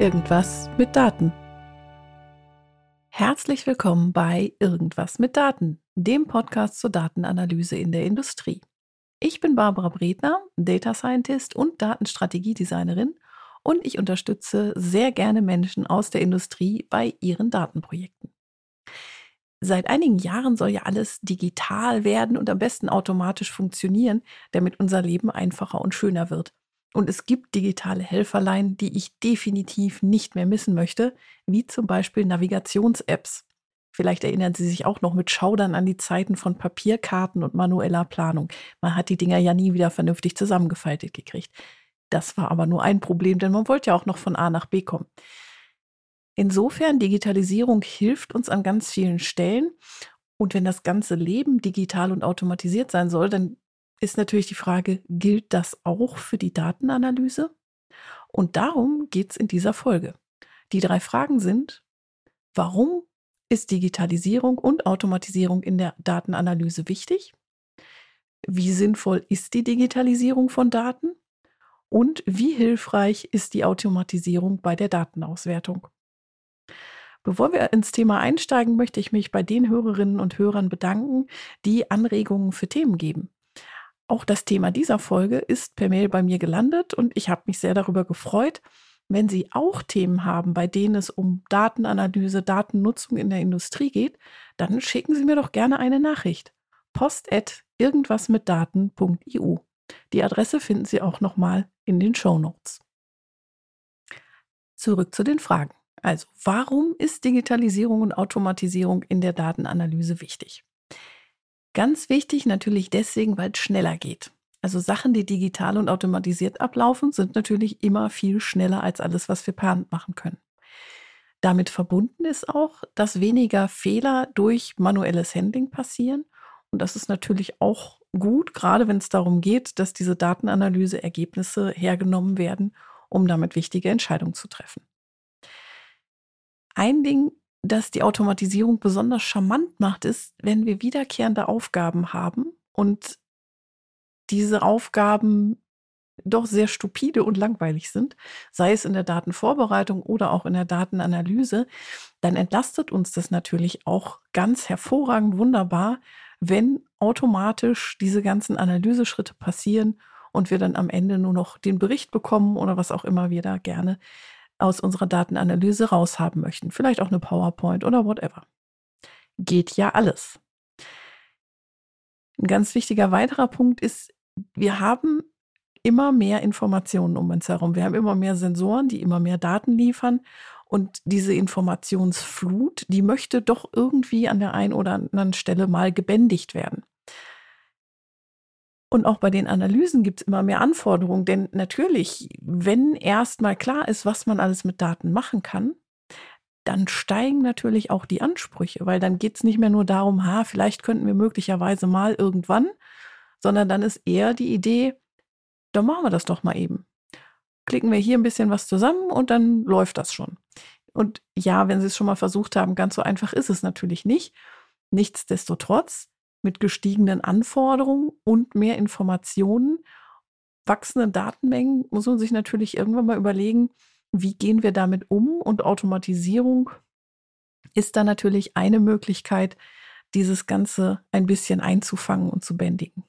Irgendwas mit Daten. Herzlich willkommen bei Irgendwas mit Daten, dem Podcast zur Datenanalyse in der Industrie. Ich bin Barbara Bredner, Data Scientist und Datenstrategiedesignerin und ich unterstütze sehr gerne Menschen aus der Industrie bei ihren Datenprojekten. Seit einigen Jahren soll ja alles digital werden und am besten automatisch funktionieren, damit unser Leben einfacher und schöner wird. Und es gibt digitale Helferlein, die ich definitiv nicht mehr missen möchte, wie zum Beispiel Navigations-Apps. Vielleicht erinnern Sie sich auch noch mit Schaudern an die Zeiten von Papierkarten und manueller Planung. Man hat die Dinger ja nie wieder vernünftig zusammengefaltet gekriegt. Das war aber nur ein Problem, denn man wollte ja auch noch von A nach B kommen. Insofern, Digitalisierung hilft uns an ganz vielen Stellen. Und wenn das ganze Leben digital und automatisiert sein soll, dann ist natürlich die Frage, gilt das auch für die Datenanalyse? Und darum geht es in dieser Folge. Die drei Fragen sind, warum ist Digitalisierung und Automatisierung in der Datenanalyse wichtig? Wie sinnvoll ist die Digitalisierung von Daten? Und wie hilfreich ist die Automatisierung bei der Datenauswertung? Bevor wir ins Thema einsteigen, möchte ich mich bei den Hörerinnen und Hörern bedanken, die Anregungen für Themen geben. Auch das Thema dieser Folge ist per Mail bei mir gelandet und ich habe mich sehr darüber gefreut. Wenn Sie auch Themen haben, bei denen es um Datenanalyse, Datennutzung in der Industrie geht, dann schicken Sie mir doch gerne eine Nachricht. Post at irgendwasmitdaten.eu. Die Adresse finden Sie auch nochmal in den Show Notes. Zurück zu den Fragen. Also, warum ist Digitalisierung und Automatisierung in der Datenanalyse wichtig? Ganz wichtig natürlich deswegen, weil es schneller geht. Also Sachen, die digital und automatisiert ablaufen, sind natürlich immer viel schneller als alles, was wir per Hand machen können. Damit verbunden ist auch, dass weniger Fehler durch manuelles Handling passieren. Und das ist natürlich auch gut, gerade wenn es darum geht, dass diese Datenanalyse-Ergebnisse hergenommen werden, um damit wichtige Entscheidungen zu treffen. Ein Ding, das die Automatisierung besonders charmant macht, ist, wenn wir wiederkehrende Aufgaben haben und diese Aufgaben doch sehr stupide und langweilig sind, sei es in der Datenvorbereitung oder auch in der Datenanalyse, dann entlastet uns das natürlich auch ganz hervorragend wunderbar, wenn automatisch diese ganzen Analyseschritte passieren und wir dann am Ende nur noch den Bericht bekommen oder was auch immer wir da gerne aus unserer Datenanalyse raushaben möchten. Vielleicht auch eine PowerPoint oder whatever. Geht ja alles. Ein ganz wichtiger weiterer Punkt ist, wir haben immer mehr Informationen um uns herum. Wir haben immer mehr Sensoren, die immer mehr Daten liefern. Und diese Informationsflut, die möchte doch irgendwie an der einen oder anderen Stelle mal gebändigt werden. Und auch bei den Analysen gibt es immer mehr Anforderungen, denn natürlich, wenn erstmal klar ist, was man alles mit Daten machen kann, dann steigen natürlich auch die Ansprüche, weil dann geht es nicht mehr nur darum, ha, vielleicht könnten wir möglicherweise mal irgendwann, sondern dann ist eher die Idee, dann machen wir das doch mal eben. Klicken wir hier ein bisschen was zusammen und dann läuft das schon. Und ja, wenn Sie es schon mal versucht haben, ganz so einfach ist es natürlich nicht. Nichtsdestotrotz mit gestiegenen Anforderungen und mehr Informationen, wachsenden Datenmengen, muss man sich natürlich irgendwann mal überlegen, wie gehen wir damit um? Und Automatisierung ist da natürlich eine Möglichkeit, dieses Ganze ein bisschen einzufangen und zu bändigen.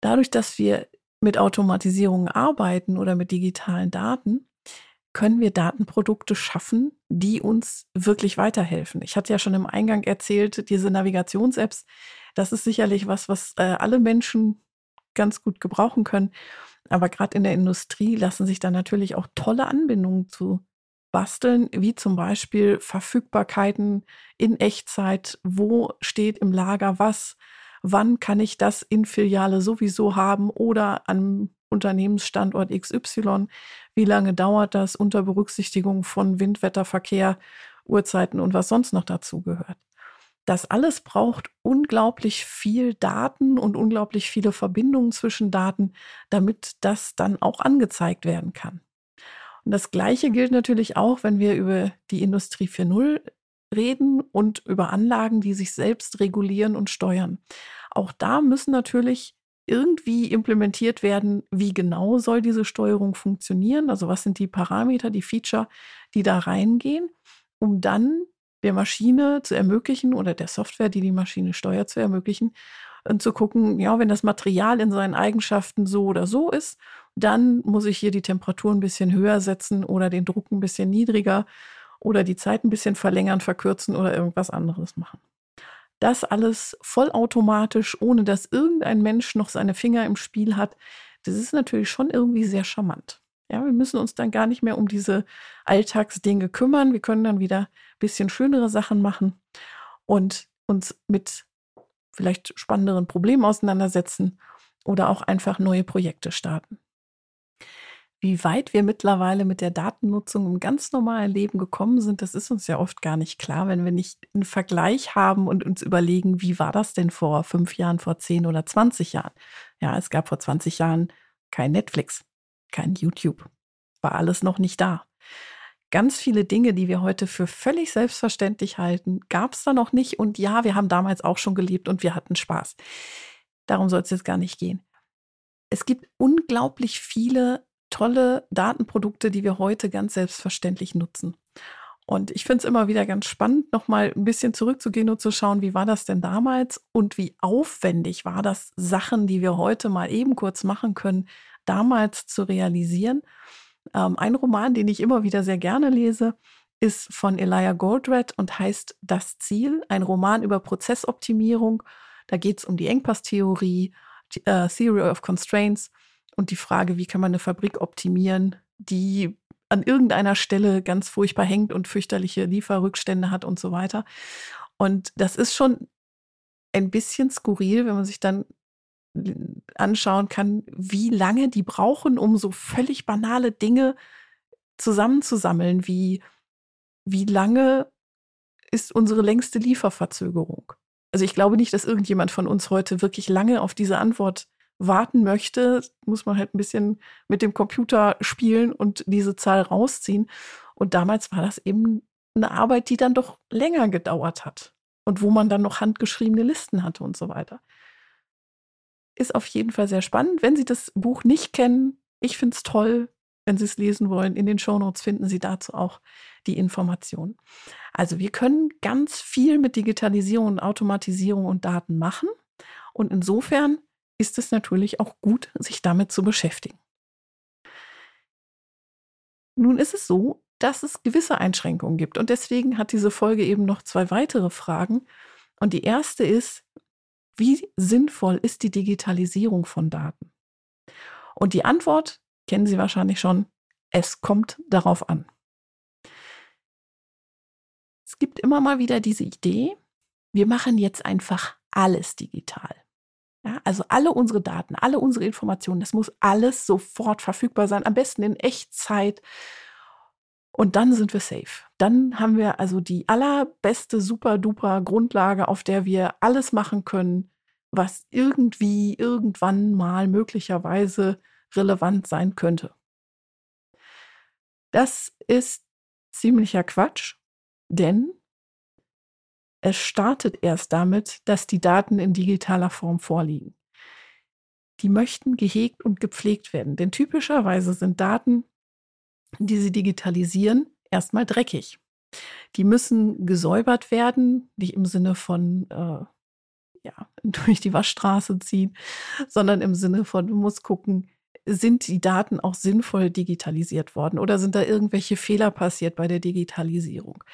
Dadurch, dass wir mit Automatisierung arbeiten oder mit digitalen Daten, können wir Datenprodukte schaffen, die uns wirklich weiterhelfen. Ich hatte ja schon im Eingang erzählt, diese Navigations-Apps, das ist sicherlich was, was äh, alle Menschen ganz gut gebrauchen können. Aber gerade in der Industrie lassen sich da natürlich auch tolle Anbindungen zu basteln, wie zum Beispiel Verfügbarkeiten in Echtzeit. Wo steht im Lager was? Wann kann ich das in Filiale sowieso haben oder an Unternehmensstandort XY. Wie lange dauert das unter Berücksichtigung von Wind, Wetter, Verkehr, Uhrzeiten und was sonst noch dazu gehört? Das alles braucht unglaublich viel Daten und unglaublich viele Verbindungen zwischen Daten, damit das dann auch angezeigt werden kann. Und das Gleiche gilt natürlich auch, wenn wir über die Industrie 4.0 reden und über Anlagen, die sich selbst regulieren und steuern. Auch da müssen natürlich irgendwie implementiert werden, wie genau soll diese Steuerung funktionieren, also was sind die Parameter, die Feature, die da reingehen, um dann der Maschine zu ermöglichen oder der Software, die die Maschine steuert, zu ermöglichen und zu gucken, ja, wenn das Material in seinen Eigenschaften so oder so ist, dann muss ich hier die Temperatur ein bisschen höher setzen oder den Druck ein bisschen niedriger oder die Zeit ein bisschen verlängern, verkürzen oder irgendwas anderes machen. Das alles vollautomatisch, ohne dass irgendein Mensch noch seine Finger im Spiel hat, das ist natürlich schon irgendwie sehr charmant. Ja, wir müssen uns dann gar nicht mehr um diese Alltagsdinge kümmern. Wir können dann wieder ein bisschen schönere Sachen machen und uns mit vielleicht spannenderen Problemen auseinandersetzen oder auch einfach neue Projekte starten. Wie weit wir mittlerweile mit der Datennutzung im ganz normalen Leben gekommen sind, das ist uns ja oft gar nicht klar, wenn wir nicht einen Vergleich haben und uns überlegen, wie war das denn vor fünf Jahren, vor zehn oder zwanzig Jahren? Ja, es gab vor 20 Jahren kein Netflix, kein YouTube, war alles noch nicht da. Ganz viele Dinge, die wir heute für völlig selbstverständlich halten, gab es da noch nicht. Und ja, wir haben damals auch schon gelebt und wir hatten Spaß. Darum soll es jetzt gar nicht gehen. Es gibt unglaublich viele tolle Datenprodukte, die wir heute ganz selbstverständlich nutzen. Und ich finde es immer wieder ganz spannend, nochmal ein bisschen zurückzugehen und zu schauen, wie war das denn damals und wie aufwendig war das, Sachen, die wir heute mal eben kurz machen können, damals zu realisieren. Ähm, ein Roman, den ich immer wieder sehr gerne lese, ist von Elijah Goldratt und heißt Das Ziel, ein Roman über Prozessoptimierung. Da geht es um die Engpasstheorie, äh, Theory of Constraints und die Frage, wie kann man eine Fabrik optimieren, die an irgendeiner Stelle ganz furchtbar hängt und fürchterliche Lieferrückstände hat und so weiter. Und das ist schon ein bisschen skurril, wenn man sich dann anschauen kann, wie lange die brauchen, um so völlig banale Dinge zusammenzusammeln, wie, wie lange ist unsere längste Lieferverzögerung. Also ich glaube nicht, dass irgendjemand von uns heute wirklich lange auf diese Antwort warten möchte, muss man halt ein bisschen mit dem Computer spielen und diese Zahl rausziehen. Und damals war das eben eine Arbeit, die dann doch länger gedauert hat und wo man dann noch handgeschriebene Listen hatte und so weiter ist auf jeden Fall sehr spannend. Wenn Sie das Buch nicht kennen, ich finde es toll. Wenn Sie es lesen wollen, in den Shownotes finden Sie dazu auch die Informationen. Also wir können ganz viel mit Digitalisierung Automatisierung und Daten machen. Und insofern ist es natürlich auch gut, sich damit zu beschäftigen. Nun ist es so, dass es gewisse Einschränkungen gibt. Und deswegen hat diese Folge eben noch zwei weitere Fragen. Und die erste ist, wie sinnvoll ist die Digitalisierung von Daten? Und die Antwort kennen Sie wahrscheinlich schon. Es kommt darauf an. Es gibt immer mal wieder diese Idee, wir machen jetzt einfach alles digital. Also alle unsere Daten, alle unsere Informationen, das muss alles sofort verfügbar sein, am besten in Echtzeit. Und dann sind wir safe. Dann haben wir also die allerbeste, super duper Grundlage, auf der wir alles machen können, was irgendwie irgendwann mal möglicherweise relevant sein könnte. Das ist ziemlicher Quatsch, denn es startet erst damit, dass die Daten in digitaler Form vorliegen. Die möchten gehegt und gepflegt werden, denn typischerweise sind Daten die sie digitalisieren, erstmal dreckig. Die müssen gesäubert werden, nicht im Sinne von äh, ja, durch die Waschstraße ziehen, sondern im Sinne von, du musst gucken, sind die Daten auch sinnvoll digitalisiert worden oder sind da irgendwelche Fehler passiert bei der Digitalisierung?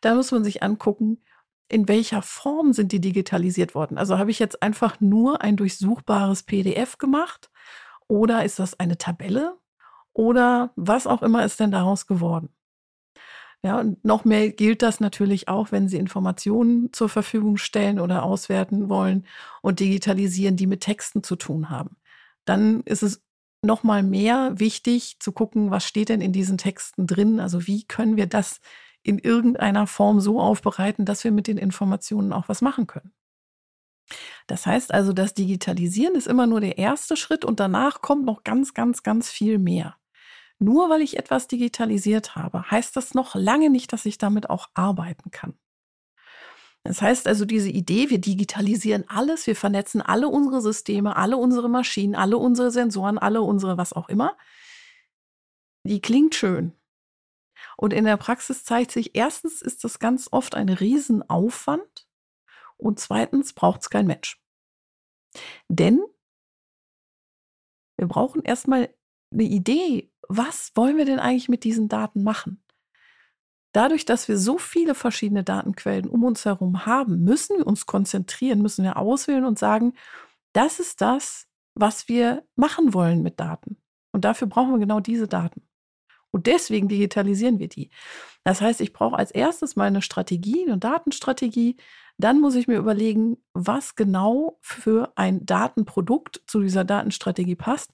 Da muss man sich angucken, in welcher Form sind die digitalisiert worden? Also habe ich jetzt einfach nur ein durchsuchbares PDF gemacht oder ist das eine Tabelle? oder was auch immer ist denn daraus geworden. Ja, und noch mehr gilt das natürlich auch, wenn Sie Informationen zur Verfügung stellen oder auswerten wollen und digitalisieren, die mit Texten zu tun haben. Dann ist es noch mal mehr wichtig zu gucken, was steht denn in diesen Texten drin? Also wie können wir das in irgendeiner Form so aufbereiten, dass wir mit den Informationen auch was machen können? Das heißt also, das Digitalisieren ist immer nur der erste Schritt und danach kommt noch ganz, ganz, ganz viel mehr. Nur weil ich etwas digitalisiert habe, heißt das noch lange nicht, dass ich damit auch arbeiten kann. Das heißt also, diese Idee, wir digitalisieren alles, wir vernetzen alle unsere Systeme, alle unsere Maschinen, alle unsere Sensoren, alle unsere was auch immer, die klingt schön. Und in der Praxis zeigt sich, erstens ist das ganz oft ein Riesenaufwand und zweitens braucht es kein Mensch. Denn wir brauchen erstmal eine Idee, was wollen wir denn eigentlich mit diesen Daten machen? Dadurch, dass wir so viele verschiedene Datenquellen um uns herum haben, müssen wir uns konzentrieren, müssen wir auswählen und sagen, das ist das, was wir machen wollen mit Daten. Und dafür brauchen wir genau diese Daten. Und deswegen digitalisieren wir die. Das heißt, ich brauche als erstes mal eine Strategie, eine Datenstrategie. Dann muss ich mir überlegen, was genau für ein Datenprodukt zu dieser Datenstrategie passt.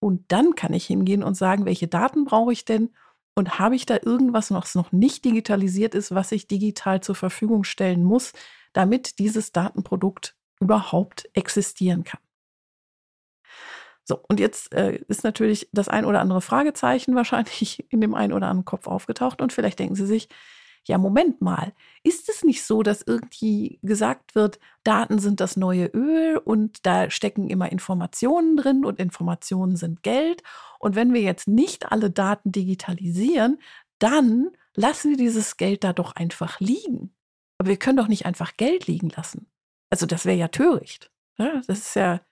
Und dann kann ich hingehen und sagen, welche Daten brauche ich denn und habe ich da irgendwas, was noch nicht digitalisiert ist, was ich digital zur Verfügung stellen muss, damit dieses Datenprodukt überhaupt existieren kann? So, und jetzt äh, ist natürlich das ein oder andere Fragezeichen wahrscheinlich in dem einen oder anderen Kopf aufgetaucht und vielleicht denken Sie sich, ja, Moment mal, ist es nicht so, dass irgendwie gesagt wird, Daten sind das neue Öl und da stecken immer Informationen drin und Informationen sind Geld. Und wenn wir jetzt nicht alle Daten digitalisieren, dann lassen wir dieses Geld da doch einfach liegen. Aber wir können doch nicht einfach Geld liegen lassen. Also das wäre ja töricht. Ja, das ist ja,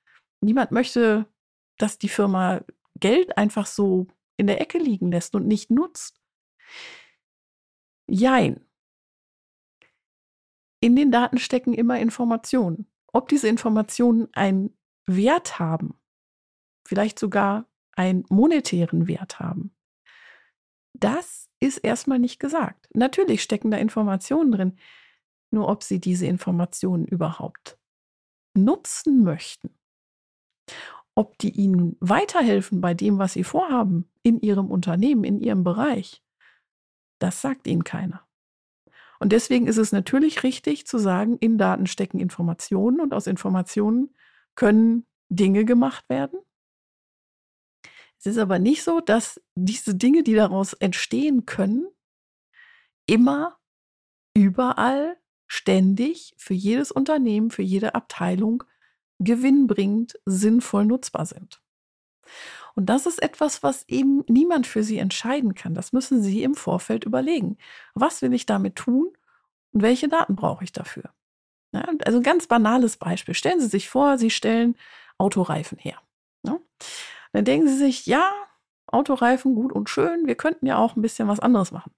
niemand möchte, dass die Firma Geld einfach so in der Ecke liegen lässt und nicht nutzt. Jein. In den Daten stecken immer Informationen. Ob diese Informationen einen Wert haben, vielleicht sogar einen monetären Wert haben, das ist erstmal nicht gesagt. Natürlich stecken da Informationen drin, nur ob Sie diese Informationen überhaupt nutzen möchten, ob die Ihnen weiterhelfen bei dem, was Sie vorhaben, in Ihrem Unternehmen, in Ihrem Bereich, das sagt Ihnen keiner. Und deswegen ist es natürlich richtig zu sagen, in Daten stecken Informationen und aus Informationen können Dinge gemacht werden. Es ist aber nicht so, dass diese Dinge, die daraus entstehen können, immer, überall, ständig für jedes Unternehmen, für jede Abteilung gewinnbringend, sinnvoll nutzbar sind. Und das ist etwas, was eben niemand für Sie entscheiden kann. Das müssen Sie im Vorfeld überlegen. Was will ich damit tun und welche Daten brauche ich dafür? Ja, also ein ganz banales Beispiel. Stellen Sie sich vor, Sie stellen Autoreifen her. Ja? Dann denken Sie sich, ja, Autoreifen gut und schön, wir könnten ja auch ein bisschen was anderes machen.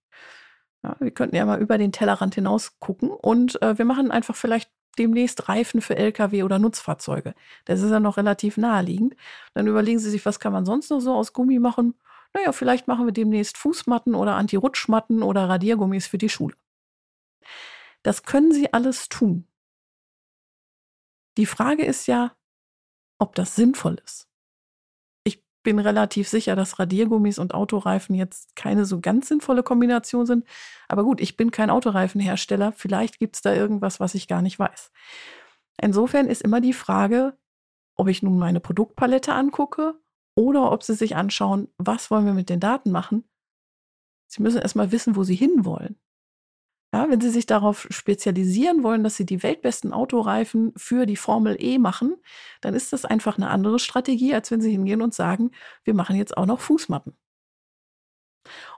Ja, wir könnten ja mal über den Tellerrand hinaus gucken und äh, wir machen einfach vielleicht demnächst Reifen für Lkw oder Nutzfahrzeuge. Das ist ja noch relativ naheliegend. Dann überlegen Sie sich, was kann man sonst noch so aus Gummi machen? Naja, vielleicht machen wir demnächst Fußmatten oder Anti-Rutschmatten oder Radiergummis für die Schule. Das können Sie alles tun. Die Frage ist ja, ob das sinnvoll ist bin relativ sicher, dass Radiergummis und Autoreifen jetzt keine so ganz sinnvolle Kombination sind. Aber gut, ich bin kein Autoreifenhersteller. Vielleicht gibt es da irgendwas, was ich gar nicht weiß. Insofern ist immer die Frage, ob ich nun meine Produktpalette angucke oder ob Sie sich anschauen, was wollen wir mit den Daten machen. Sie müssen erstmal wissen, wo Sie hinwollen. Ja, wenn Sie sich darauf spezialisieren wollen, dass Sie die weltbesten Autoreifen für die Formel E machen, dann ist das einfach eine andere Strategie, als wenn Sie hingehen und sagen, wir machen jetzt auch noch Fußmatten.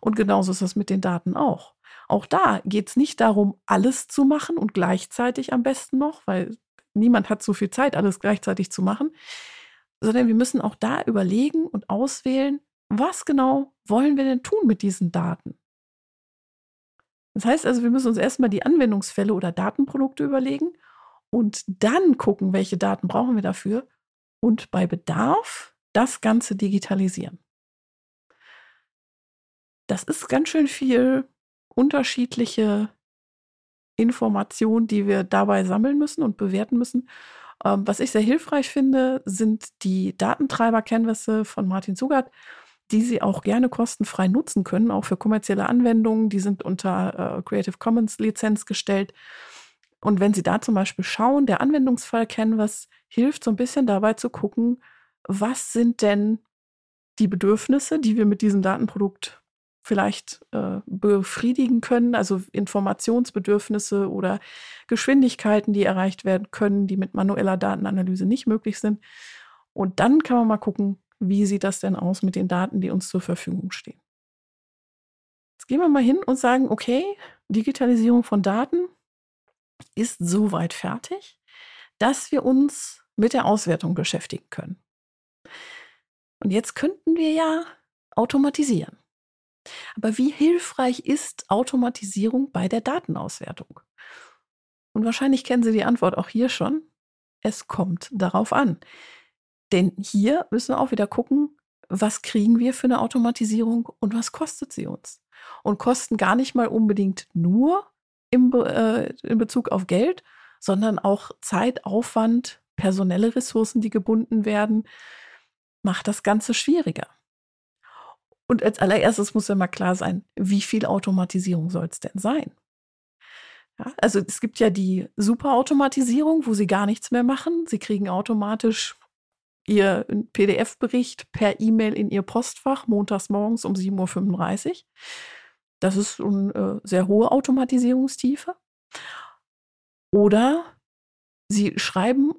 Und genauso ist das mit den Daten auch. Auch da geht es nicht darum, alles zu machen und gleichzeitig am besten noch, weil niemand hat so viel Zeit, alles gleichzeitig zu machen, sondern wir müssen auch da überlegen und auswählen, was genau wollen wir denn tun mit diesen Daten? Das heißt also, wir müssen uns erstmal die Anwendungsfälle oder Datenprodukte überlegen und dann gucken, welche Daten brauchen wir dafür und bei Bedarf das Ganze digitalisieren. Das ist ganz schön viel unterschiedliche Informationen, die wir dabei sammeln müssen und bewerten müssen. Ähm, was ich sehr hilfreich finde, sind die Datentreiber-Canvasse von Martin Zugart die Sie auch gerne kostenfrei nutzen können, auch für kommerzielle Anwendungen. Die sind unter äh, Creative Commons Lizenz gestellt. Und wenn Sie da zum Beispiel schauen, der Anwendungsfall Canvas hilft so ein bisschen dabei zu gucken, was sind denn die Bedürfnisse, die wir mit diesem Datenprodukt vielleicht äh, befriedigen können, also Informationsbedürfnisse oder Geschwindigkeiten, die erreicht werden können, die mit manueller Datenanalyse nicht möglich sind. Und dann kann man mal gucken, wie sieht das denn aus mit den Daten, die uns zur Verfügung stehen. Jetzt gehen wir mal hin und sagen, okay, Digitalisierung von Daten ist soweit fertig, dass wir uns mit der Auswertung beschäftigen können. Und jetzt könnten wir ja automatisieren. Aber wie hilfreich ist Automatisierung bei der Datenauswertung? Und wahrscheinlich kennen Sie die Antwort auch hier schon. Es kommt darauf an. Denn hier müssen wir auch wieder gucken, was kriegen wir für eine Automatisierung und was kostet sie uns? Und kosten gar nicht mal unbedingt nur im, äh, in Bezug auf Geld, sondern auch Zeit, Aufwand, personelle Ressourcen, die gebunden werden, macht das Ganze schwieriger. Und als allererstes muss ja mal klar sein, wie viel Automatisierung soll es denn sein? Ja, also es gibt ja die Superautomatisierung, wo Sie gar nichts mehr machen. Sie kriegen automatisch Ihr PDF-Bericht per E-Mail in Ihr Postfach montags morgens um 7.35 Uhr. Das ist eine äh, sehr hohe Automatisierungstiefe. Oder Sie schreiben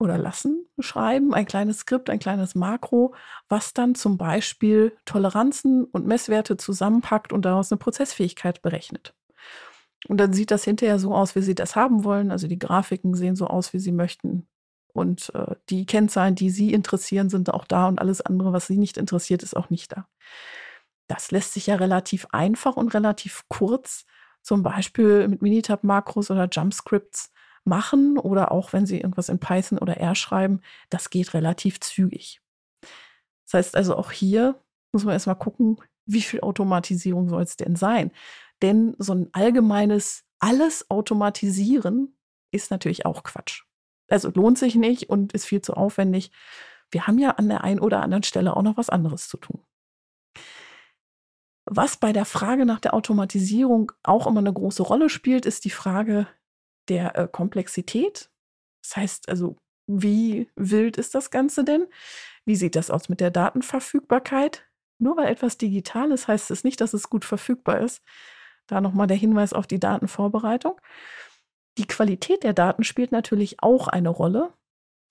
oder lassen schreiben, ein kleines Skript, ein kleines Makro, was dann zum Beispiel Toleranzen und Messwerte zusammenpackt und daraus eine Prozessfähigkeit berechnet. Und dann sieht das hinterher so aus, wie Sie das haben wollen. Also die Grafiken sehen so aus, wie Sie möchten. Und äh, die Kennzahlen, die Sie interessieren, sind auch da und alles andere, was Sie nicht interessiert, ist auch nicht da. Das lässt sich ja relativ einfach und relativ kurz, zum Beispiel mit Minitab-Makros oder Jump-Scripts, machen oder auch wenn Sie irgendwas in Python oder R schreiben, das geht relativ zügig. Das heißt also auch hier muss man erstmal gucken, wie viel Automatisierung soll es denn sein? Denn so ein allgemeines alles automatisieren ist natürlich auch Quatsch. Also lohnt sich nicht und ist viel zu aufwendig. Wir haben ja an der einen oder anderen Stelle auch noch was anderes zu tun. Was bei der Frage nach der Automatisierung auch immer eine große Rolle spielt, ist die Frage, der äh, Komplexität. Das heißt also, wie wild ist das Ganze denn? Wie sieht das aus mit der Datenverfügbarkeit? Nur weil etwas digital ist, heißt es nicht, dass es gut verfügbar ist. Da nochmal der Hinweis auf die Datenvorbereitung. Die Qualität der Daten spielt natürlich auch eine Rolle.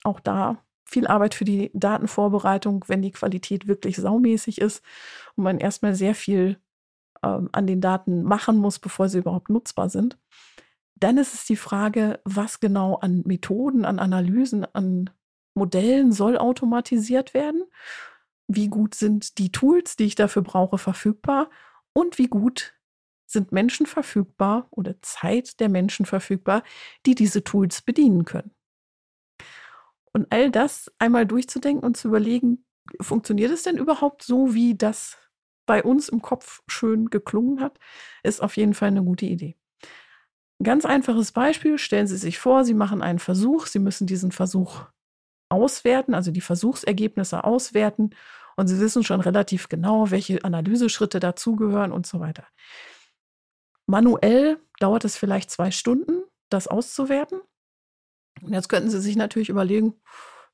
Auch da viel Arbeit für die Datenvorbereitung, wenn die Qualität wirklich saumäßig ist und man erstmal sehr viel ähm, an den Daten machen muss, bevor sie überhaupt nutzbar sind. Dann ist es die Frage, was genau an Methoden, an Analysen, an Modellen soll automatisiert werden? Wie gut sind die Tools, die ich dafür brauche, verfügbar? Und wie gut sind Menschen verfügbar oder Zeit der Menschen verfügbar, die diese Tools bedienen können? Und all das einmal durchzudenken und zu überlegen, funktioniert es denn überhaupt so, wie das bei uns im Kopf schön geklungen hat, ist auf jeden Fall eine gute Idee. Ganz einfaches Beispiel, stellen Sie sich vor, Sie machen einen Versuch, Sie müssen diesen Versuch auswerten, also die Versuchsergebnisse auswerten und Sie wissen schon relativ genau, welche Analyseschritte dazugehören und so weiter. Manuell dauert es vielleicht zwei Stunden, das auszuwerten. Und jetzt könnten Sie sich natürlich überlegen,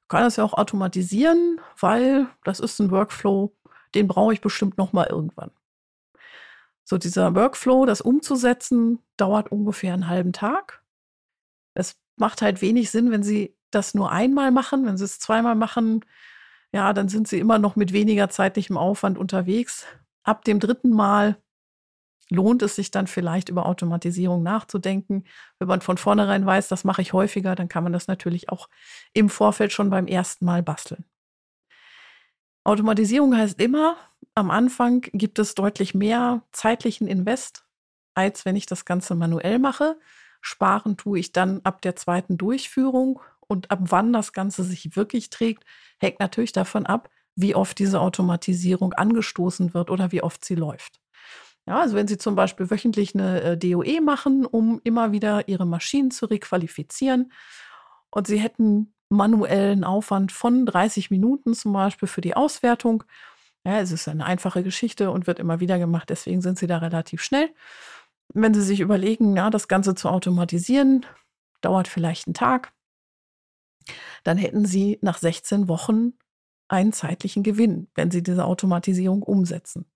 kann das ja auch automatisieren, weil das ist ein Workflow, den brauche ich bestimmt noch mal irgendwann. So dieser Workflow, das umzusetzen, dauert ungefähr einen halben Tag. Es macht halt wenig Sinn, wenn Sie das nur einmal machen. Wenn Sie es zweimal machen, ja, dann sind Sie immer noch mit weniger zeitlichem Aufwand unterwegs. Ab dem dritten Mal lohnt es sich dann vielleicht über Automatisierung nachzudenken. Wenn man von vornherein weiß, das mache ich häufiger, dann kann man das natürlich auch im Vorfeld schon beim ersten Mal basteln. Automatisierung heißt immer, am Anfang gibt es deutlich mehr zeitlichen Invest, als wenn ich das Ganze manuell mache. Sparen tue ich dann ab der zweiten Durchführung und ab wann das Ganze sich wirklich trägt, hängt natürlich davon ab, wie oft diese Automatisierung angestoßen wird oder wie oft sie läuft. Ja, also wenn Sie zum Beispiel wöchentlich eine äh, DOE machen, um immer wieder Ihre Maschinen zu requalifizieren und Sie hätten manuellen Aufwand von 30 Minuten zum Beispiel für die Auswertung. Ja, es ist eine einfache Geschichte und wird immer wieder gemacht, deswegen sind sie da relativ schnell. Wenn Sie sich überlegen, ja, das Ganze zu automatisieren, dauert vielleicht einen Tag, dann hätten Sie nach 16 Wochen einen zeitlichen Gewinn, wenn Sie diese Automatisierung umsetzen.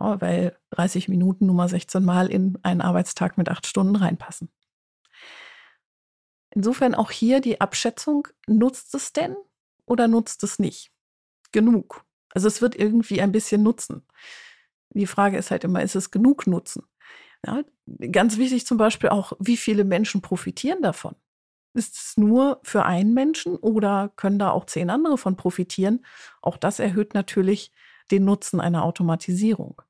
Ja, weil 30 Minuten Nummer 16 Mal in einen Arbeitstag mit acht Stunden reinpassen. Insofern auch hier die Abschätzung, nutzt es denn oder nutzt es nicht? Genug. Also es wird irgendwie ein bisschen nutzen. Die Frage ist halt immer, ist es genug Nutzen? Ja, ganz wichtig zum Beispiel auch, wie viele Menschen profitieren davon? Ist es nur für einen Menschen oder können da auch zehn andere von profitieren? Auch das erhöht natürlich den Nutzen einer Automatisierung.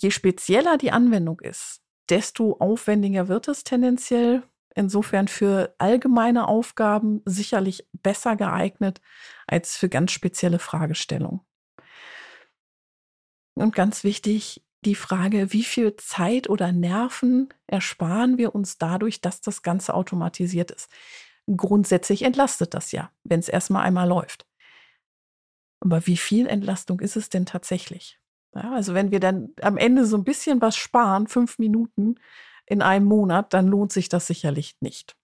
Je spezieller die Anwendung ist, desto aufwendiger wird es tendenziell. Insofern für allgemeine Aufgaben sicherlich besser geeignet als für ganz spezielle Fragestellungen. Und ganz wichtig, die Frage, wie viel Zeit oder Nerven ersparen wir uns dadurch, dass das Ganze automatisiert ist. Grundsätzlich entlastet das ja, wenn es erstmal einmal läuft. Aber wie viel Entlastung ist es denn tatsächlich? Ja, also wenn wir dann am Ende so ein bisschen was sparen, fünf Minuten in einem Monat, dann lohnt sich das sicherlich nicht.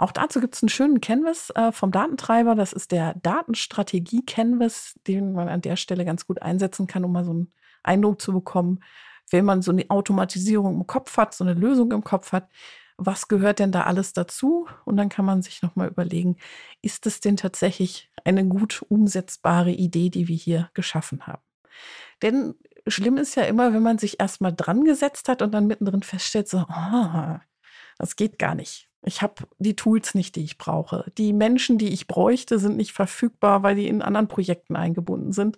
Auch dazu gibt es einen schönen Canvas äh, vom Datentreiber. Das ist der Datenstrategie-Canvas, den man an der Stelle ganz gut einsetzen kann, um mal so einen Eindruck zu bekommen, wenn man so eine Automatisierung im Kopf hat, so eine Lösung im Kopf hat, was gehört denn da alles dazu? Und dann kann man sich nochmal überlegen, ist es denn tatsächlich eine gut umsetzbare Idee, die wir hier geschaffen haben? Denn schlimm ist ja immer, wenn man sich erstmal dran gesetzt hat und dann mittendrin feststellt, so, oh, das geht gar nicht. Ich habe die Tools nicht, die ich brauche. Die Menschen, die ich bräuchte, sind nicht verfügbar, weil die in anderen Projekten eingebunden sind.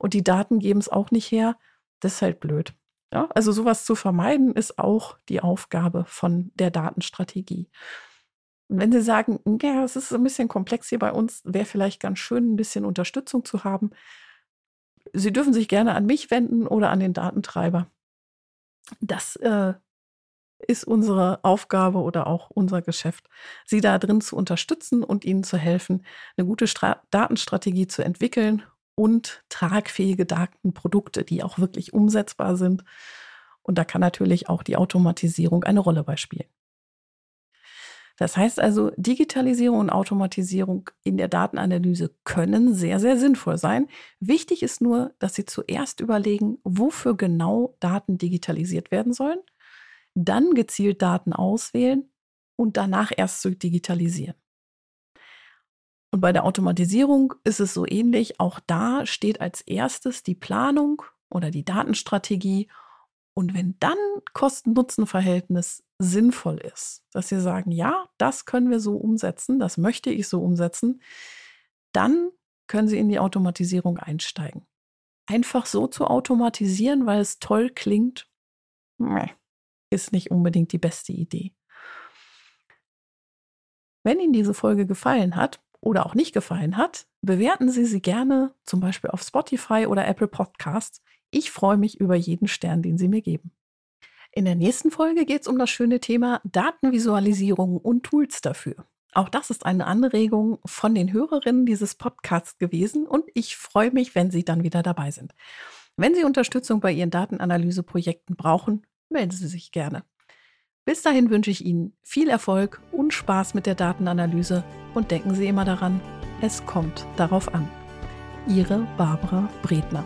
Und die Daten geben es auch nicht her. Das ist halt blöd. Ja, also sowas zu vermeiden, ist auch die Aufgabe von der Datenstrategie. Und wenn Sie sagen, ja, es ist ein bisschen komplex hier bei uns, wäre vielleicht ganz schön, ein bisschen Unterstützung zu haben. Sie dürfen sich gerne an mich wenden oder an den Datentreiber. Das äh, ist unsere Aufgabe oder auch unser Geschäft, Sie da drin zu unterstützen und Ihnen zu helfen, eine gute Stra Datenstrategie zu entwickeln und tragfähige Datenprodukte, die auch wirklich umsetzbar sind. Und da kann natürlich auch die Automatisierung eine Rolle bei spielen. Das heißt also, Digitalisierung und Automatisierung in der Datenanalyse können sehr, sehr sinnvoll sein. Wichtig ist nur, dass Sie zuerst überlegen, wofür genau Daten digitalisiert werden sollen dann gezielt Daten auswählen und danach erst zu digitalisieren. Und bei der Automatisierung ist es so ähnlich. Auch da steht als erstes die Planung oder die Datenstrategie. Und wenn dann Kosten-Nutzen-Verhältnis sinnvoll ist, dass Sie sagen, ja, das können wir so umsetzen, das möchte ich so umsetzen, dann können Sie in die Automatisierung einsteigen. Einfach so zu automatisieren, weil es toll klingt, ist nicht unbedingt die beste Idee. Wenn Ihnen diese Folge gefallen hat oder auch nicht gefallen hat, bewerten Sie sie gerne zum Beispiel auf Spotify oder Apple Podcasts. Ich freue mich über jeden Stern, den Sie mir geben. In der nächsten Folge geht es um das schöne Thema Datenvisualisierung und Tools dafür. Auch das ist eine Anregung von den Hörerinnen dieses Podcasts gewesen und ich freue mich, wenn Sie dann wieder dabei sind. Wenn Sie Unterstützung bei Ihren Datenanalyseprojekten brauchen, melden Sie sich gerne. Bis dahin wünsche ich Ihnen viel Erfolg und Spaß mit der Datenanalyse und denken Sie immer daran, es kommt darauf an. Ihre Barbara Bredner.